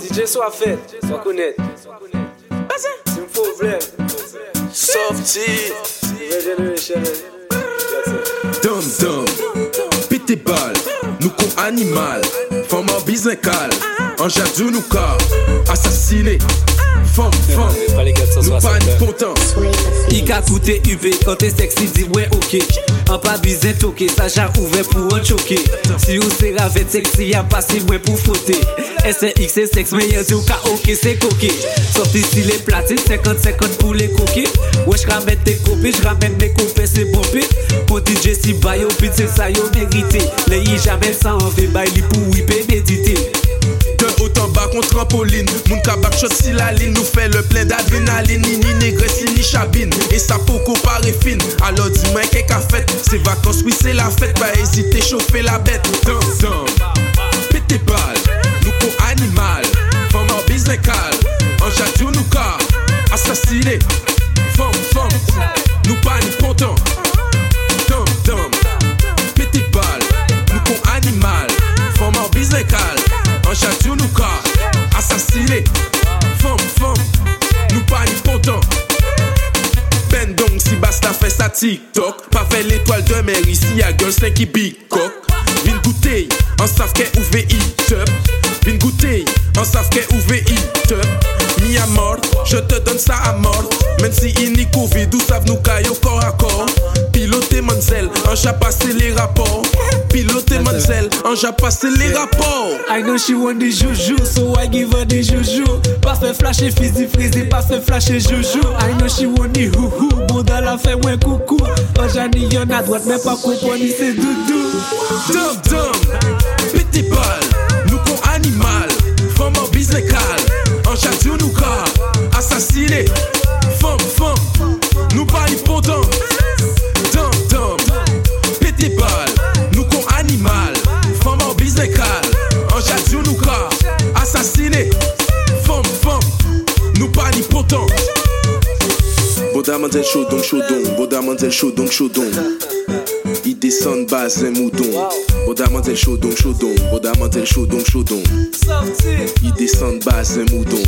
DJ soit fait, soit connaître. C'est un problème. Sorti. Dum dum. Pité balle. Nous con animal. Femme en business cal. En jadou nous car. Assassiné. fom, fom Nou pa ni kontans I ka koute UV, kote seksi di wè ok. An pa bizen toke, sa jan ouve pou an choke Si ou se ravet seksi, an pasi mwen pou fote SNX se seks, men yon di ou ka ok se koke Sopti si le plati, 50-50 pou le koke Wè jramen te kopi, jramen me kope se bombe Pon DJ si bayo, pit se sa yo merite Le yi jamen sa anve, bay li pou wipe contre trampoline Moun kabak shot si la Nous fait le plein d'adrénaline. Ni ni négresse ni chabine. Et ça poco paraît fine Alors dis-moi qu'est qu'a fait? C'est vacances oui c'est la fête. Pas hésiter chauffer la bête. Dum dum Pété balle Nous con animal. Femme en business cal En jadou nous car Assassiné. Femme femme. Nous pas ni content. Dum dum Pété balle Nous con animal. Femme en business basta fait sa TikTok. Pas fait l'étoile de mer ici y'a girl 5 qui bicoque Vin goûter en savent qu'est ouvé it up. Vin goûter en savent qu'est ouvé it up. Mi à mort, je te donne ça à mort. Même si il n'y Covid ou savent nous caillot corps à corps? Piloter Mansell, en j'ai passé les rapports. Piloter Mansell, en j'ai passé les rapports. I know she want the juju, so I give her the juju. Pas fait flasher fizzy frizzy, pas fait flasher juju. I know she want hou hou, bon la fait moins coucou. Oh j'en y'en à droite, mais pas comprendre c'est doudou. Dum dum, petit balle, nous con animal, femme en business en château nous car, assassiné, femme femme, nous pas ni pontant. Dum dum, petit balle, nous con animal, femme en business en château nous car, assassiné, femme femme, nous pas ni pontant. Boda manzel chaudon chaudon, Boda manzel chaudon chaudon. Il descend bas un mouton. Boda manzel chaudon chaudon, Boda manzel chaudon chaudon. Sorti. Il descend bas un mouton.